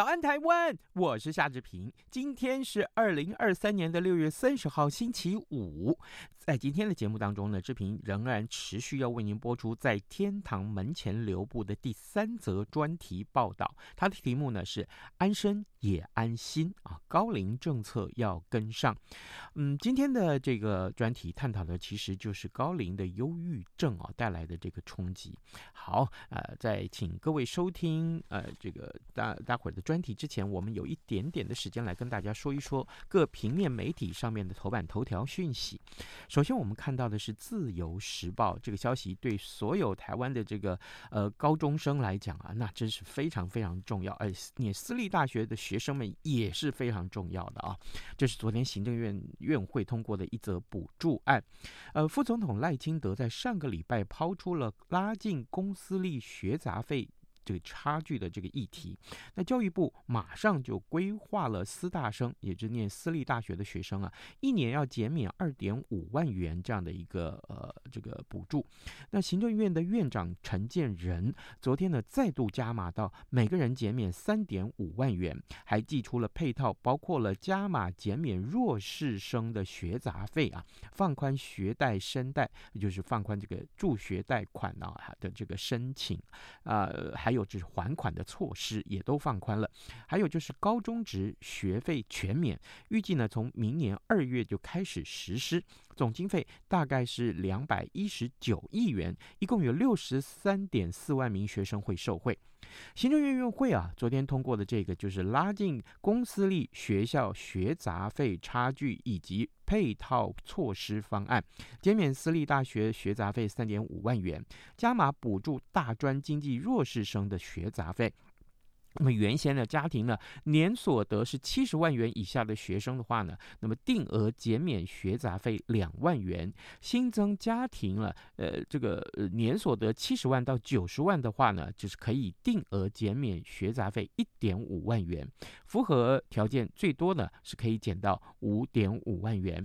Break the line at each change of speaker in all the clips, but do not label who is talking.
早安，台湾！我是夏志平。今天是二零二三年的六月三十号，星期五。在今天的节目当中呢，志平仍然持续要为您播出在天堂门前留步的第三则专题报道。它的题目呢是“安身也安心”啊，高龄政策要跟上。嗯，今天的这个专题探讨的其实就是高龄的忧郁症啊带来的这个冲击。好，呃，在请各位收听呃这个大大伙儿的专题之前，我们有一点点的时间来跟大家说一说各平面媒体上面的头版头条讯息。首先，我们看到的是《自由时报》这个消息，对所有台湾的这个呃高中生来讲啊，那真是非常非常重要。而念私立大学的学生们也是非常重要的啊。这是昨天行政院院会通过的一则补助案。呃，副总统赖清德在上个礼拜抛出了拉近公私立学杂费。这个差距的这个议题，那教育部马上就规划了私大生，也就是念私立大学的学生啊，一年要减免二点五万元这样的一个呃这个补助。那行政院的院长陈建仁昨天呢再度加码到每个人减免三点五万元，还寄出了配套，包括了加码减免弱势生的学杂费啊，放宽学贷申贷，就是放宽这个助学贷款啊的这个申请啊，还有就是还款的措施也都放宽了，还有就是高中职学费全免，预计呢从明年二月就开始实施，总经费大概是两百一十九亿元，一共有六十三点四万名学生会受惠。行政院院会啊，昨天通过的这个就是拉近公私立学校学杂费差距以及配套措施方案，减免私立大学学杂费三点五万元，加码补助大专经济弱势生的学杂费。那么原先的家庭呢，年所得是七十万元以下的学生的话呢，那么定额减免学杂费两万元。新增家庭了，呃，这个呃年所得七十万到九十万的话呢，就是可以定额减免学杂费一点五万元。符合条件最多呢，是可以减到五点五万元。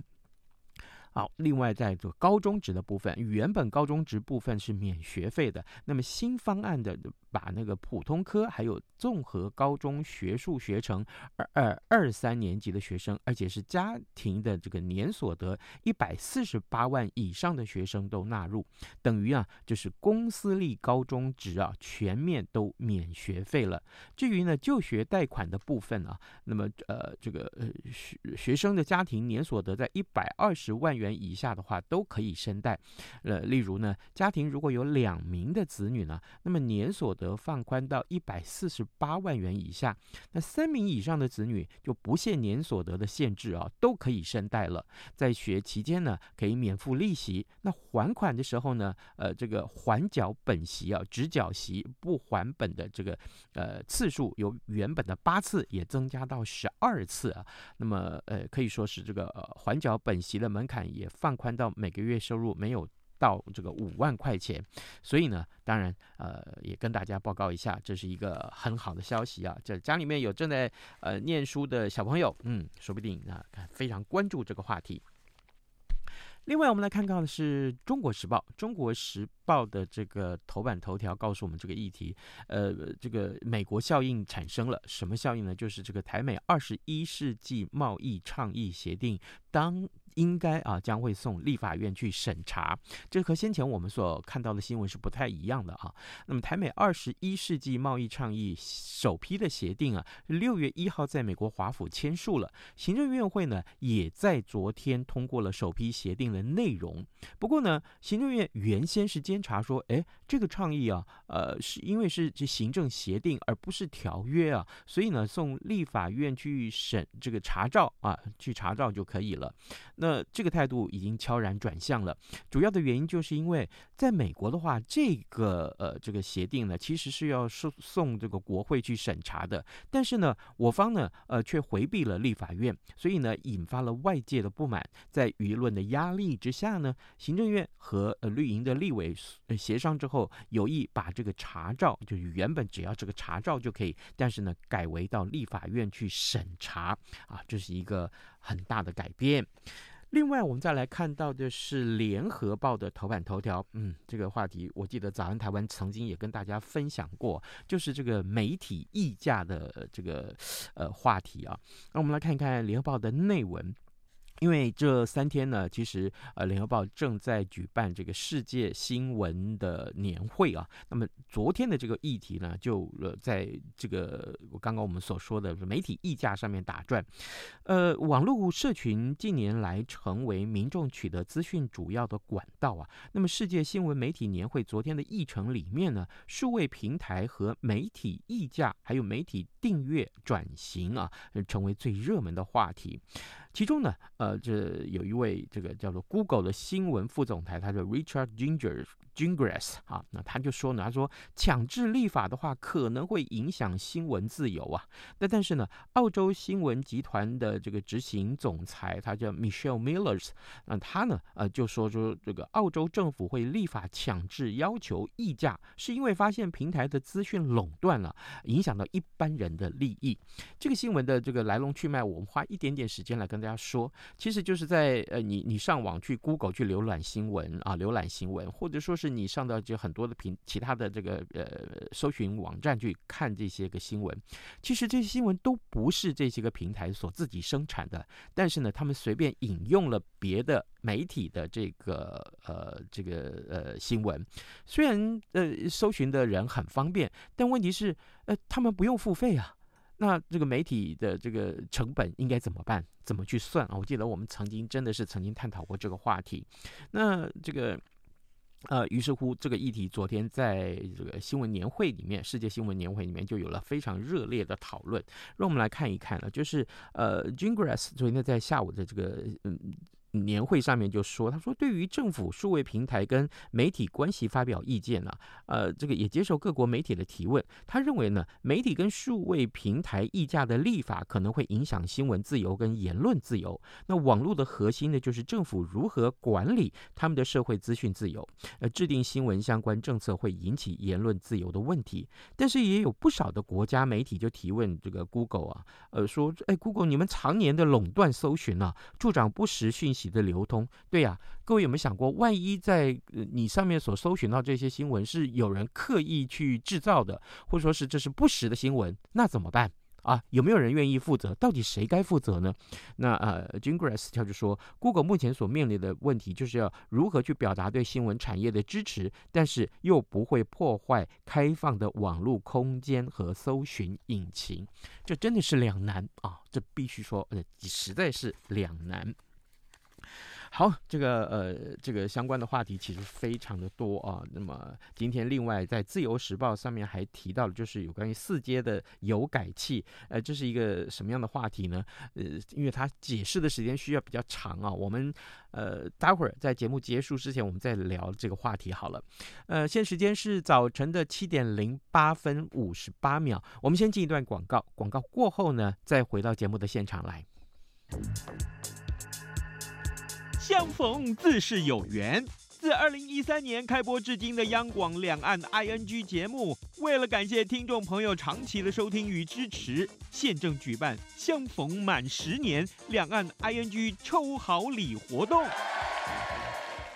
好，另外在这高中职的部分，原本高中职部分是免学费的，那么新方案的。把那个普通科还有综合高中学术学程二二二三年级的学生，而且是家庭的这个年所得一百四十八万以上的学生都纳入，等于啊就是公私立高中职啊全面都免学费了。至于呢就学贷款的部分啊，那么呃这个呃学学生的家庭年所得在一百二十万元以下的话都可以申贷。呃，例如呢家庭如果有两名的子女呢，那么年所得得放宽到一百四十八万元以下，那三名以上的子女就不限年所得的限制啊，都可以申贷了。在学期间呢，可以免付利息。那还款的时候呢，呃，这个还缴本息啊，只缴息不还本的这个呃次数，由原本的八次也增加到十二次啊。那么呃，可以说是这个呃还缴本息的门槛也放宽到每个月收入没有。到这个五万块钱，所以呢，当然，呃，也跟大家报告一下，这是一个很好的消息啊。这家里面有正在呃念书的小朋友，嗯，说不定啊，非常关注这个话题。另外，我们来看到的是《中国时报》，《中国时报》的这个头版头条告诉我们这个议题，呃，这个美国效应产生了什么效应呢？就是这个台美二十一世纪贸易倡议协定当。应该啊，将会送立法院去审查，这和先前我们所看到的新闻是不太一样的啊。那么，台美二十一世纪贸易倡议首批的协定啊，六月一号在美国华府签署了，行政院会呢也在昨天通过了首批协定的内容。不过呢，行政院原先是监察说，哎，这个倡议啊，呃，是因为是这行政协定而不是条约啊，所以呢，送立法院去审这个查照啊，去查照就可以了。那那这个态度已经悄然转向了。主要的原因就是因为在美国的话，这个呃这个协定呢，其实是要送送这个国会去审查的。但是呢，我方呢呃却回避了立法院，所以呢引发了外界的不满。在舆论的压力之下呢，行政院和呃绿营的立委协商之后，有意把这个查照，就是原本只要这个查照就可以，但是呢改为到立法院去审查啊，这是一个很大的改变。另外，我们再来看到的是《联合报》的头版头条。嗯，这个话题我记得早安台湾曾经也跟大家分享过，就是这个媒体溢价的这个呃话题啊。那我们来看一看《联合报》的内文。因为这三天呢，其实呃，联合报正在举办这个世界新闻的年会啊。那么昨天的这个议题呢，就呃，在这个我刚刚我们所说的媒体议价上面打转。呃，网络社群近年来成为民众取得资讯主要的管道啊。那么世界新闻媒体年会昨天的议程里面呢，数位平台和媒体议价，还有媒体订阅转型啊，成为最热门的话题。其中呢，呃，这有一位这个叫做 Google 的新闻副总裁，他叫 Richard Ginger。Gingras 啊，那他就说呢，他说强制立法的话可能会影响新闻自由啊。那但是呢，澳洲新闻集团的这个执行总裁，他叫 Michelle Millers，那他呢，呃，就说说这个澳洲政府会立法强制要求议价，是因为发现平台的资讯垄断了，影响到一般人的利益。这个新闻的这个来龙去脉，我们花一点点时间来跟大家说，其实就是在呃，你你上网去 Google 去浏览新闻啊，浏览新闻，或者说是。你上到就很多的平其他的这个呃搜寻网站去看这些个新闻，其实这些新闻都不是这些个平台所自己生产的，但是呢，他们随便引用了别的媒体的这个呃这个呃新闻，虽然呃搜寻的人很方便，但问题是呃他们不用付费啊，那这个媒体的这个成本应该怎么办？怎么去算啊？我记得我们曾经真的是曾经探讨过这个话题，那这个。呃，于是乎，这个议题昨天在这个新闻年会里面，世界新闻年会里面就有了非常热烈的讨论。让我们来看一看呢，就是呃，gingress 昨天在下午的这个嗯。年会上面就说，他说对于政府数位平台跟媒体关系发表意见呢，呃，这个也接受各国媒体的提问。他认为呢，媒体跟数位平台议价的立法可能会影响新闻自由跟言论自由。那网络的核心呢，就是政府如何管理他们的社会资讯自由。呃，制定新闻相关政策会引起言论自由的问题。但是也有不少的国家媒体就提问这个 Google 啊，呃，说，哎，Google 你们常年的垄断搜寻啊，助长不实讯息的流通，对呀，各位有没有想过，万一在你上面所搜寻到这些新闻是有人刻意去制造的，或者说是这是不实的新闻，那怎么办啊？有没有人愿意负责？到底谁该负责呢？那呃，Gingras 他就说，Google 目前所面临的问题就是要如何去表达对新闻产业的支持，但是又不会破坏开放的网络空间和搜寻引擎，这真的是两难啊！这必须说，呃，实在是两难。好，这个呃，这个相关的话题其实非常的多啊。那么今天另外在《自由时报》上面还提到了，就是有关于四阶的油改气，呃，这是一个什么样的话题呢？呃，因为它解释的时间需要比较长啊。我们呃，待会儿在节目结束之前，我们再聊这个话题好了。呃，现在时间是早晨的七点零八分五十八秒，我们先进一段广告，广告过后呢，再回到节目的现场来。
相逢自是有缘。自二零一三年开播至今的央广两岸 ING 节目，为了感谢听众朋友长期的收听与支持，现正举办相逢满十年两岸 ING 抽好礼活动。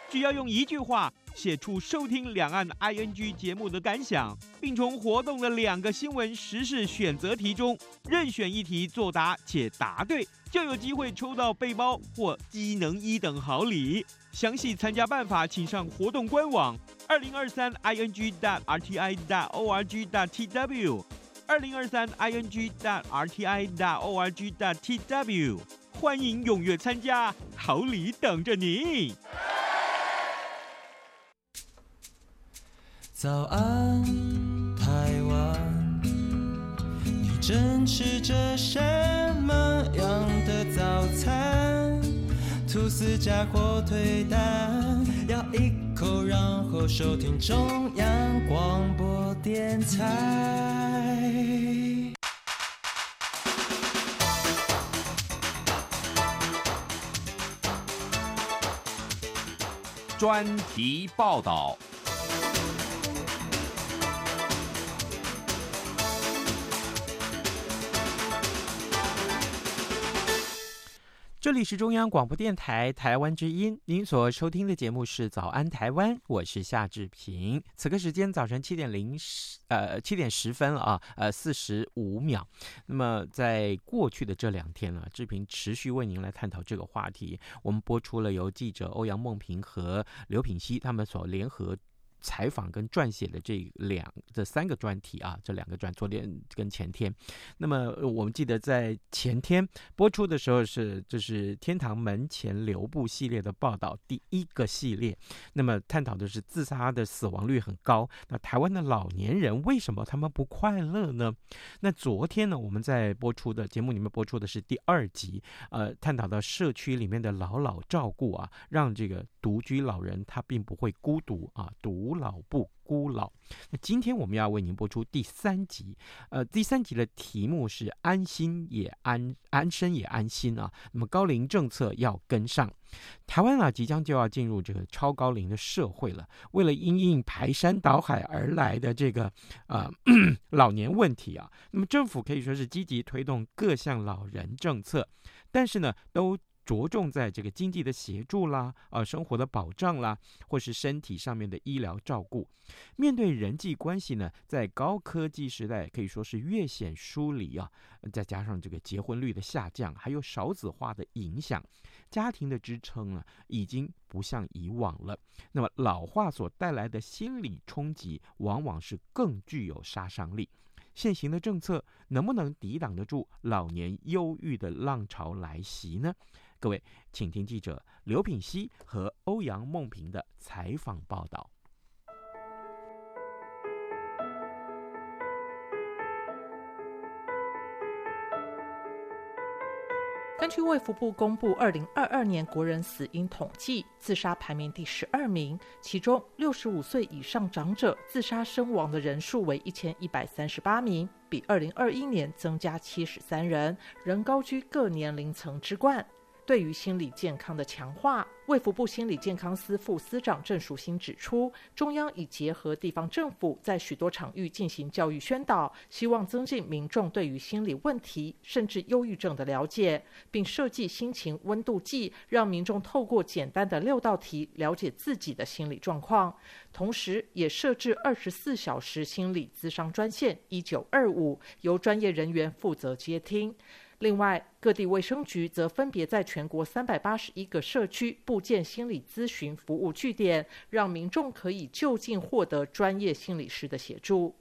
只要用一句话写出收听两岸 ING 节目的感想，并从活动的两个新闻时事选择题中任选一题作答且答对。就有机会抽到背包或机能一等好礼。详细参加办法，请上活动官网：二零二三 ing dot rti dot org dot tw。二零二三 ing dot rti dot org dot tw。欢迎踊跃参加，好礼等着你。
早安，台湾，你正吃着什么样早餐？吐司加火腿蛋，咬一口，然后收听中央广播电台。
专题报道。
这里是中央广播电台台湾之音，您所收听的节目是《早安台湾》，我是夏志平。此刻时间早晨七点零十，呃，七点十分了啊，呃，四十五秒。那么在过去的这两天呢，志平持续为您来探讨这个话题。我们播出了由记者欧阳梦平和刘品希他们所联合。采访跟撰写的这两这三个专题啊，这两个专，昨天跟前天，那么我们记得在前天播出的时候是就是天堂门前留步系列的报道第一个系列，那么探讨的是自杀的死亡率很高，那台湾的老年人为什么他们不快乐呢？那昨天呢，我们在播出的节目里面播出的是第二集，呃，探讨到社区里面的老老照顾啊，让这个独居老人他并不会孤独啊，独。孤老不孤老。那今天我们要为您播出第三集，呃，第三集的题目是“安心也安，安身也安心”啊。那么高龄政策要跟上，台湾啊即将就要进入这个超高龄的社会了。为了因应排山倒海而来的这个呃 老年问题啊，那么政府可以说是积极推动各项老人政策，但是呢都。着重在这个经济的协助啦，啊，生活的保障啦，或是身体上面的医疗照顾。面对人际关系呢，在高科技时代可以说是越显疏离啊。再加上这个结婚率的下降，还有少子化的影响，家庭的支撑呢，已经不像以往了。那么老化所带来的心理冲击，往往是更具有杀伤力。现行的政策能不能抵挡得住老年忧郁的浪潮来袭呢？各位，请听记者刘品希和欧阳梦平的采访报道。
根据卫福部公布二零二二年国人死因统计，自杀排名第十二名，其中六十五岁以上长者自杀身亡的人数为一千一百三十八名，比二零二一年增加七十三人，仍高居各年龄层之冠。对于心理健康的强化，卫福部心理健康司副司长郑淑馨指出，中央已结合地方政府，在许多场域进行教育宣导，希望增进民众对于心理问题甚至忧郁症的了解，并设计心情温度计，让民众透过简单的六道题了解自己的心理状况。同时，也设置二十四小时心理咨商专线一九二五，由专业人员负责接听。另外，各地卫生局则分别在全国三百八十一个社区布建心理咨询服务据点，让民众可以就近获得专业心理师的协助。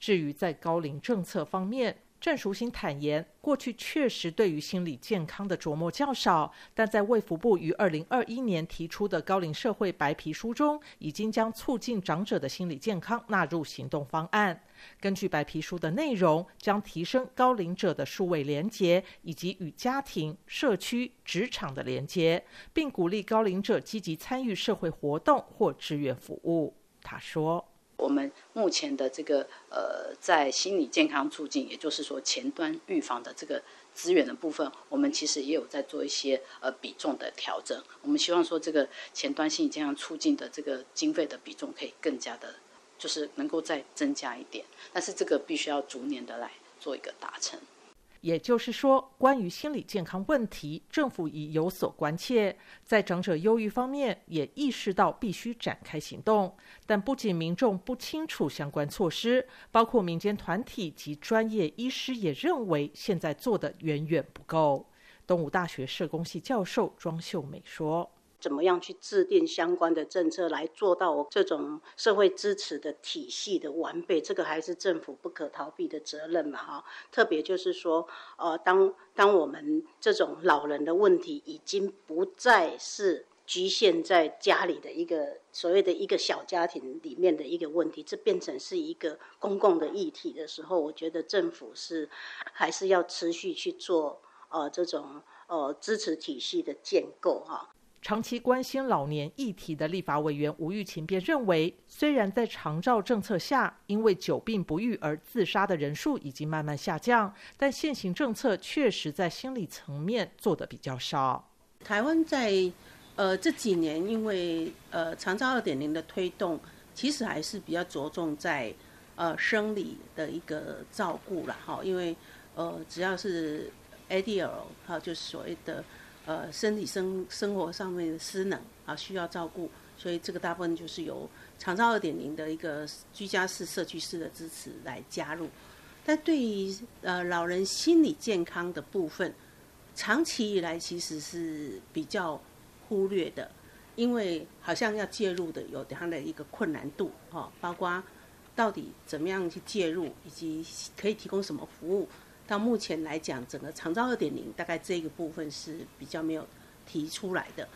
至于在高龄政策方面，郑淑馨坦言，过去确实对于心理健康的琢磨较少，但在卫福部于二零二一年提出的高龄社会白皮书中，已经将促进长者的心理健康纳入行动方案。根据白皮书的内容，将提升高龄者的数位连结，以及与家庭、社区、职场的连结，并鼓励高龄者积极参与社会活动或志愿服务。他说。
我们目前的这个呃，在心理健康促进，也就是说前端预防的这个资源的部分，我们其实也有在做一些呃比重的调整。我们希望说，这个前端心理健康促进的这个经费的比重可以更加的，就是能够再增加一点。但是这个必须要逐年的来做一个达成。
也就是说，关于心理健康问题，政府已有所关切，在长者忧郁方面也意识到必须展开行动。但不仅民众不清楚相关措施，包括民间团体及专业医师也认为现在做的远远不够。东吴大学社工系教授庄秀美说。
怎么样去制定相关的政策来做到这种社会支持的体系的完备？这个还是政府不可逃避的责任嘛，哈。特别就是说，呃，当当我们这种老人的问题已经不再是局限在家里的一个所谓的一个小家庭里面的一个问题，这变成是一个公共的议题的时候，我觉得政府是还是要持续去做。呃这种呃支持体系的建构哈。
长期关心老年议题的立法委员吴玉琴便认为，虽然在长照政策下，因为久病不愈而自杀的人数已经慢慢下降，但现行政策确实在心理层面做得比较少。
台湾在呃这几年，因为呃长照二点零的推动，其实还是比较着重在呃生理的一个照顾了哈，因为呃只要是 ADL 哈，就是所谓的。呃，身体生生活上面的失能啊，需要照顾，所以这个大部分就是由长照二点零的一个居家式、社区式的支持来加入。但对于呃老人心理健康的部分，长期以来其实是比较忽略的，因为好像要介入的有它的一个困难度哈，包括到底怎么样去介入，以及可以提供什么服务。到目前来讲，整个长照二点零大概这个部分是比较没有提出来的。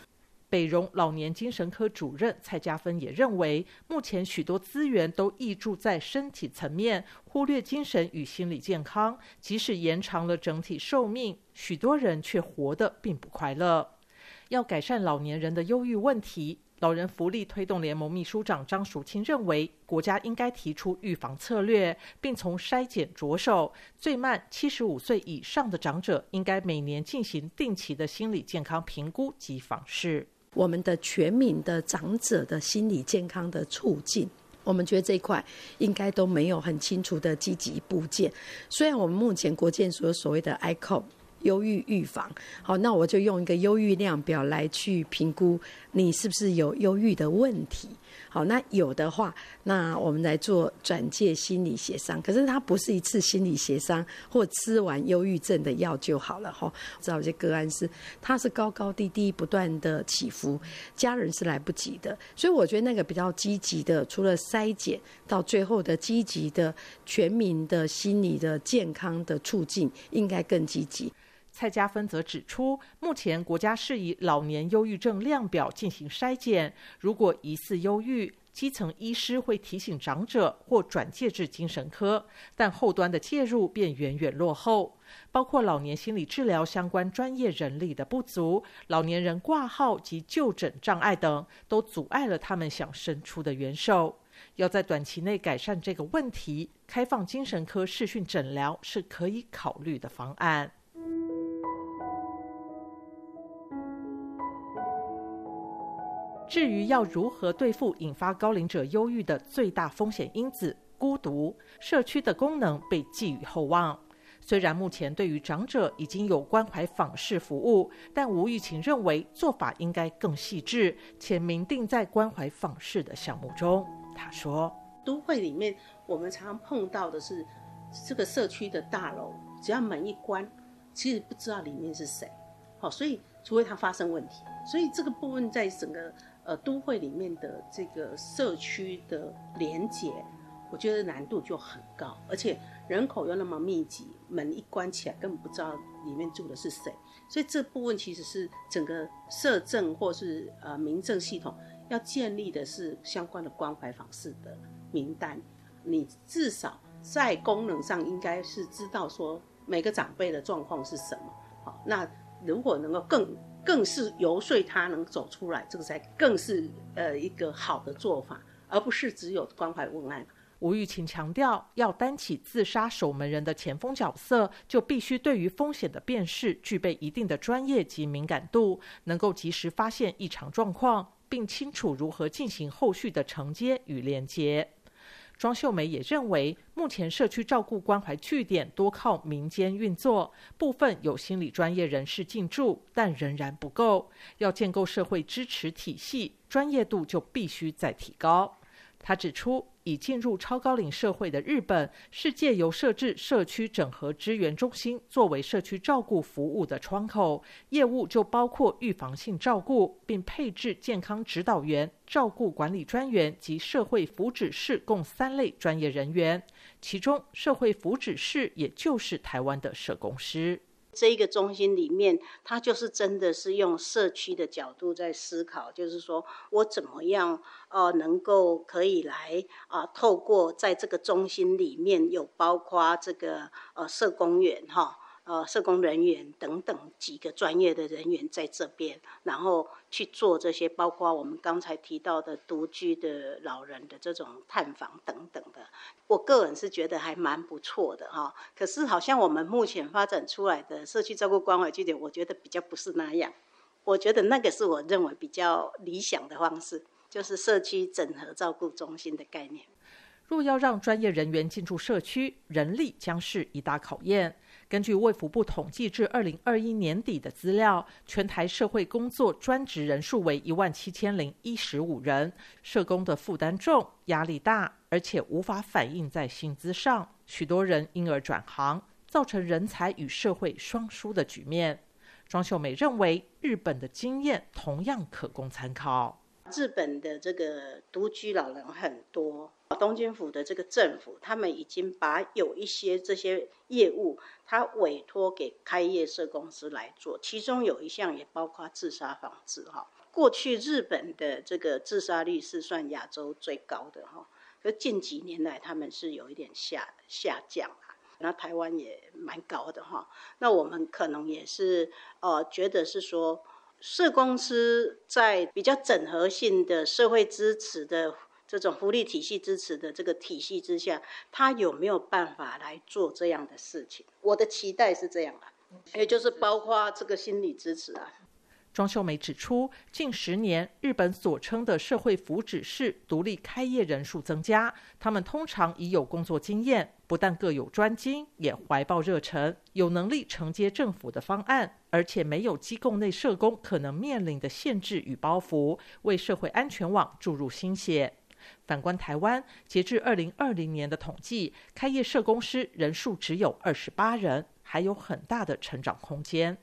北荣老年精神科主任蔡家芬也认为，目前许多资源都挹注在身体层面，忽略精神与心理健康。即使延长了整体寿命，许多人却活得并不快乐。要改善老年人的忧郁问题。老人福利推动联盟秘书长张淑清认为，国家应该提出预防策略，并从筛检着手。最慢七十五岁以上的长者，应该每年进行定期的心理健康评估及访视。
我们的全民的长者的心理健康的促进，我们觉得这一块应该都没有很清楚的积极部件。虽然我们目前国健所所谓的 ICOP。忧郁预防，好，那我就用一个忧郁量表来去评估你是不是有忧郁的问题。好，那有的话，那我们来做转介心理协商。可是它不是一次心理协商或吃完忧郁症的药就好了哈。知道有些个案是，它是高高低低不断的起伏，家人是来不及的。所以我觉得那个比较积极的，除了筛检到最后的积极的全民的心理的健康的促进，应该更积极。
蔡家芬则指出，目前国家是以老年忧郁症量表进行筛检，如果疑似忧郁，基层医师会提醒长者或转介至精神科，但后端的介入便远远落后，包括老年心理治疗相关专业人力的不足、老年人挂号及就诊障碍等，都阻碍了他们想伸出的援手。要在短期内改善这个问题，开放精神科视讯诊疗是可以考虑的方案。至于要如何对付引发高龄者忧郁的最大风险因子——孤独，社区的功能被寄予厚望。虽然目前对于长者已经有关怀访视服务，但吴玉琴认为做法应该更细致，且明定在关怀访视的项目中。他说：“
都会里面，我们常常碰到的是这个社区的大楼，只要门一关，其实不知道里面是谁。好，所以除非它发生问题，所以这个部分在整个。”呃，都会里面的这个社区的连结，我觉得难度就很高，而且人口又那么密集，门一关起来根本不知道里面住的是谁，所以这部分其实是整个社政或是呃民政系统要建立的是相关的关怀访视的名单，你至少在功能上应该是知道说每个长辈的状况是什么，好，那如果能够更。更是游说他能走出来，这个才更是呃一个好的做法，而不是只有关怀问案。
吴玉琴强调，要担起自杀守门人的前锋角色，就必须对于风险的辨识具备一定的专业及敏感度，能够及时发现异常状况，并清楚如何进行后续的承接与连接。庄秀梅也认为，目前社区照顾关怀据点多靠民间运作，部分有心理专业人士进驻，但仍然不够。要建构社会支持体系，专业度就必须再提高。他指出，已进入超高龄社会的日本，是借由设置社区整合支援中心作为社区照顾服务的窗口，业务就包括预防性照顾，并配置健康指导员、照顾管理专员及社会福祉士共三类专业人员，其中社会福祉士也就是台湾的社工师。
这一个中心里面，它就是真的是用社区的角度在思考，就是说我怎么样呃能够可以来啊、透过在这个中心里面有包括这个呃社工员哈，呃，社工人员等等几个专业的人员在这边，然后去做这些，包括我们刚才提到的独居的老人的这种探访等等的。我个人是觉得还蛮不错的哈。可是好像我们目前发展出来的社区照顾关怀据点，我觉得比较不是那样。我觉得那个是我认为比较理想的方式，就是社区整合照顾中心的概念。
若要让专业人员进驻社区，人力将是一大考验。根据卫福部统计至二零二一年底的资料，全台社会工作专职人数为一万七千零一十五人，社工的负担重、压力大，而且无法反映在薪资上，许多人因而转行，造成人才与社会双输的局面。庄秀美认为，日本的经验同样可供参考。
日本的这个独居老人很多。东京府的这个政府，他们已经把有一些这些业务，他委托给开业社公司来做，其中有一项也包括自杀防治哈。过去日本的这个自杀率是算亚洲最高的哈，可近几年来他们是有一点下下降。那台湾也蛮高的哈。那我们可能也是呃觉得是说，社公司在比较整合性的社会支持的。这种福利体系支持的这个体系之下，他有没有办法来做这样的事情？我的期待是这样啊，也就是包括这个心理支持啊。
庄秀美指出，近十年日本所称的社会福祉士独立开业人数增加，他们通常已有工作经验，不但各有专精，也怀抱热忱，有能力承接政府的方案，而且没有机构内社工可能面临的限制与包袱，为社会安全网注入心血。反观台湾，截至二零二零年的统计，开业社工师人数只有二十八人，还有很大的成长空间。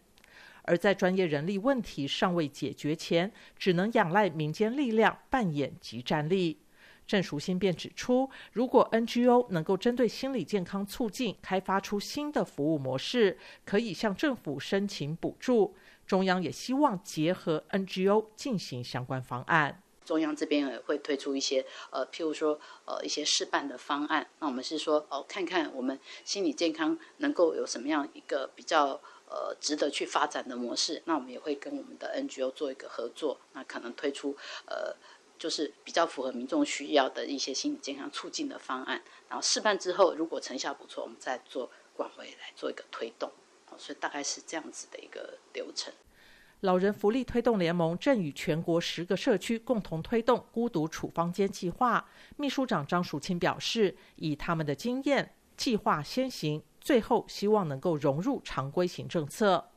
而在专业人力问题尚未解决前，只能仰赖民间力量扮演及战力。郑淑馨便指出，如果 NGO 能够针对心理健康促进开发出新的服务模式，可以向政府申请补助。中央也希望结合 NGO 进行相关方案。
中央这边也会推出一些呃，譬如说呃一些试办的方案。那我们是说哦，看看我们心理健康能够有什么样一个比较呃值得去发展的模式。那我们也会跟我们的 NGO 做一个合作，那可能推出呃就是比较符合民众需要的一些心理健康促进的方案。然后试办之后，如果成效不错，我们再做管委来做一个推动。所以大概是这样子的一个流程。
老人福利推动联盟正与全国十个社区共同推动孤独处方间计划。秘书长张淑清表示，以他们的经验，计划先行，最后希望能够融入常规型政策。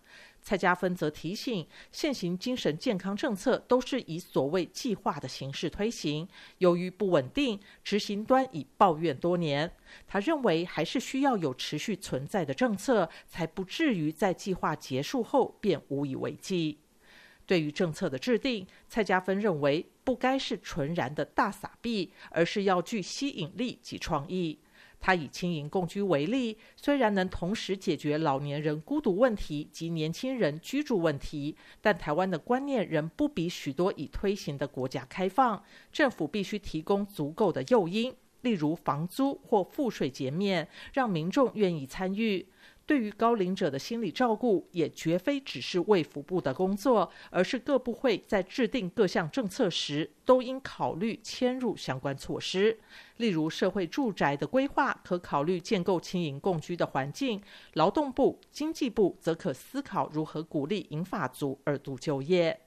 蔡家芬则提醒，现行精神健康政策都是以所谓计划的形式推行，由于不稳定，执行端已抱怨多年。他认为，还是需要有持续存在的政策，才不至于在计划结束后便无以为继。对于政策的制定，蔡家芬认为不该是纯然的大撒币，而是要具吸引力及创意。他以青银共居为例，虽然能同时解决老年人孤独问题及年轻人居住问题，但台湾的观念仍不比许多已推行的国家开放。政府必须提供足够的诱因，例如房租或赋税减免，让民众愿意参与。对于高龄者的心理照顾，也绝非只是卫福部的工作，而是各部会在制定各项政策时，都应考虑迁入相关措施。例如，社会住宅的规划可考虑建构轻盈共居的环境；劳动部、经济部则可思考如何鼓励银发族二度就业。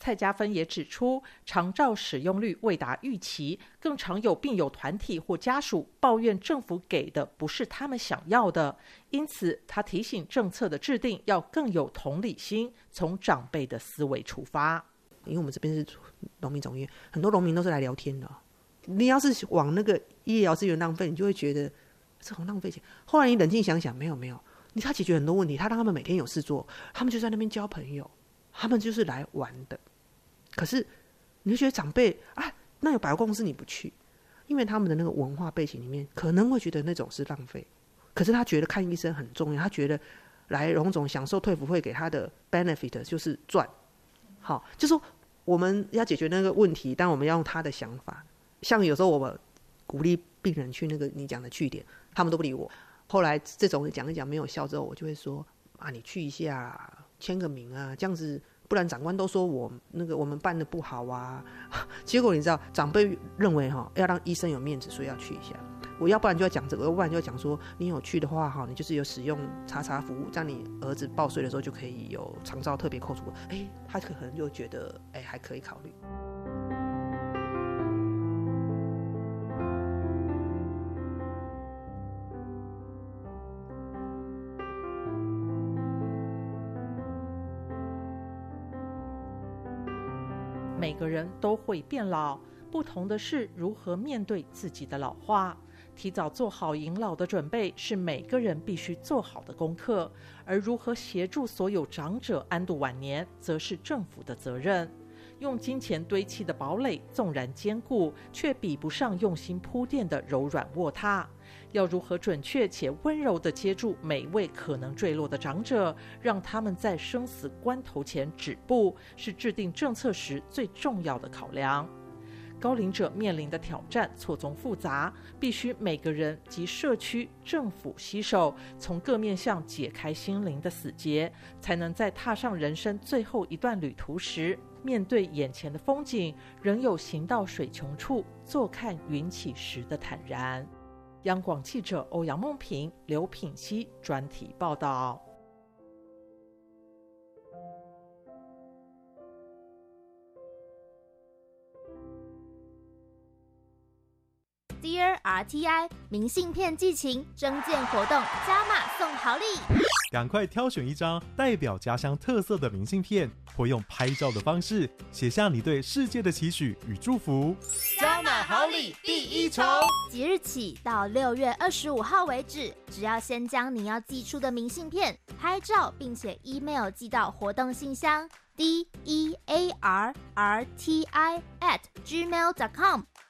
蔡家芬也指出，长照使用率未达预期，更常有病友团体或家属抱怨政府给的不是他们想要的。因此，他提醒政策的制定要更有同理心，从长辈的思维出发。
因为我们这边是农民总医院，很多农民都是来聊天的。你要是往那个医疗资源浪费，你就会觉得这很浪费钱。后来你冷静想想，没有没有，你他解决很多问题，他让他们每天有事做，他们就在那边交朋友，他们就是来玩的。可是，你就觉得长辈啊，那有百货公司你不去，因为他们的那个文化背景里面可能会觉得那种是浪费。可是他觉得看医生很重要，他觉得来荣总享受退服会给他的 benefit 就是赚。好，就说我们要解决那个问题，但我们要用他的想法。像有时候我们鼓励病人去那个你讲的据点，他们都不理我。后来这种讲一讲没有效之后，我就会说啊，你去一下，签个名啊，这样子，不然长官都说我那个我们办的不好啊。结果你知道，长辈认为哈，要让医生有面子，所以要去一下。我要不然就要讲这个，要不然就要讲说，你有去的话哈，你就是有使用查查服务，这样你儿子报税的时候就可以有长照特别扣除。哎，他可能就觉得哎还可以考
虑。都会变老，不同的是如何面对自己的老化。提早做好迎老的准备是每个人必须做好的功课，而如何协助所有长者安度晚年，则是政府的责任。用金钱堆砌的堡垒纵然坚固，却比不上用心铺垫的柔软卧榻。要如何准确且温柔地接住每位可能坠落的长者，让他们在生死关头前止步，是制定政策时最重要的考量。高龄者面临的挑战错综复杂，必须每个人及社区、政府携手，从各面向解开心灵的死结，才能在踏上人生最后一段旅途时，面对眼前的风景，仍有行到水穷处，坐看云起时的坦然。央广记者欧阳梦平、刘品希专题报道。
RTI 明信片寄情征件活动加码送好礼，
赶快挑选一张代表家乡特色的明信片，或用拍照的方式写下你对世界的期许与祝福。
加码好礼第一重，
即日起到六月二十五号为止，只要先将你要寄出的明信片拍照，并且 email 寄到活动信箱 d e a r r t i at gmail dot com。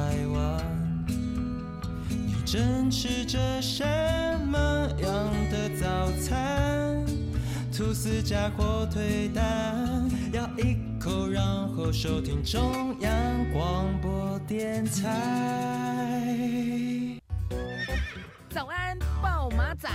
台湾，你正吃着什么样的早餐？吐司加火腿蛋，咬一口，然后收听中央广播电台。
早安，报马仔。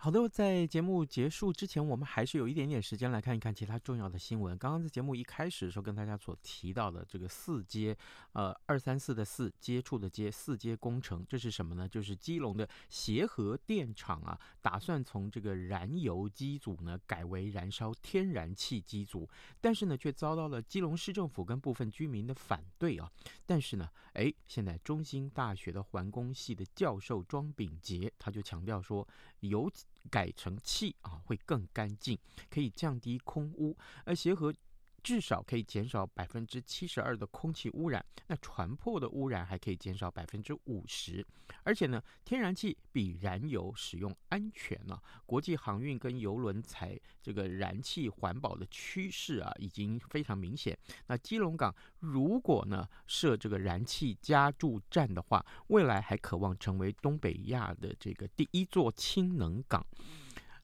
好的，在节目结束之前，我们还是有一点点时间来看一看其他重要的新闻。刚刚在节目一开始的时候，跟大家所提到的这个四阶，呃，二三四的四接触的接，四阶工程，这是什么呢？就是基隆的协和电厂啊，打算从这个燃油机组呢改为燃烧天然气机组，但是呢，却遭到了基隆市政府跟部分居民的反对啊。但是呢，哎，现在中兴大学的环工系的教授庄秉杰他就强调说，油改成气啊，会更干净，可以降低空污，而协和至少可以减少百分之七十二的空气污染，那船舶的污染还可以减少百分之五十，而且呢，天然气比燃油使用安全了。国际航运跟邮轮采这个燃气环保的趋势啊，已经非常明显。那基隆港如果呢设这个燃气加注站的话，未来还渴望成为东北亚的这个第一座氢能港。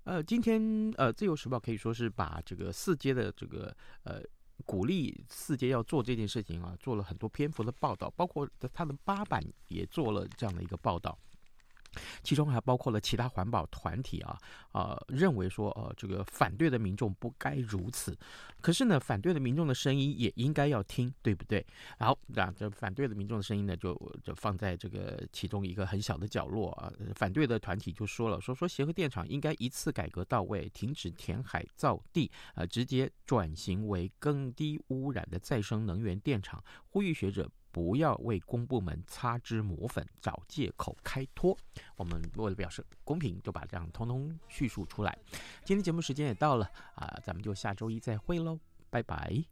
呃，今天呃，《自由时报》可以说是把这个四阶的这个呃鼓励四阶要做这件事情啊，做了很多篇幅的报道，包括它的八版也做了这样的一个报道。其中还包括了其他环保团体啊，呃，认为说，呃，这个反对的民众不该如此。可是呢，反对的民众的声音也应该要听，对不对？好，那这反对的民众的声音呢，就就放在这个其中一个很小的角落啊。反对的团体就说了，说说协和电厂应该一次改革到位，停止填海造地，呃，直接转型为更低污染的再生能源电厂，呼吁学者。不要为公部门擦脂抹粉，找借口开脱。我们为了表示公平，就把这样通通叙述出来。今天节目时间也到了啊，咱们就下周一再会喽，拜拜。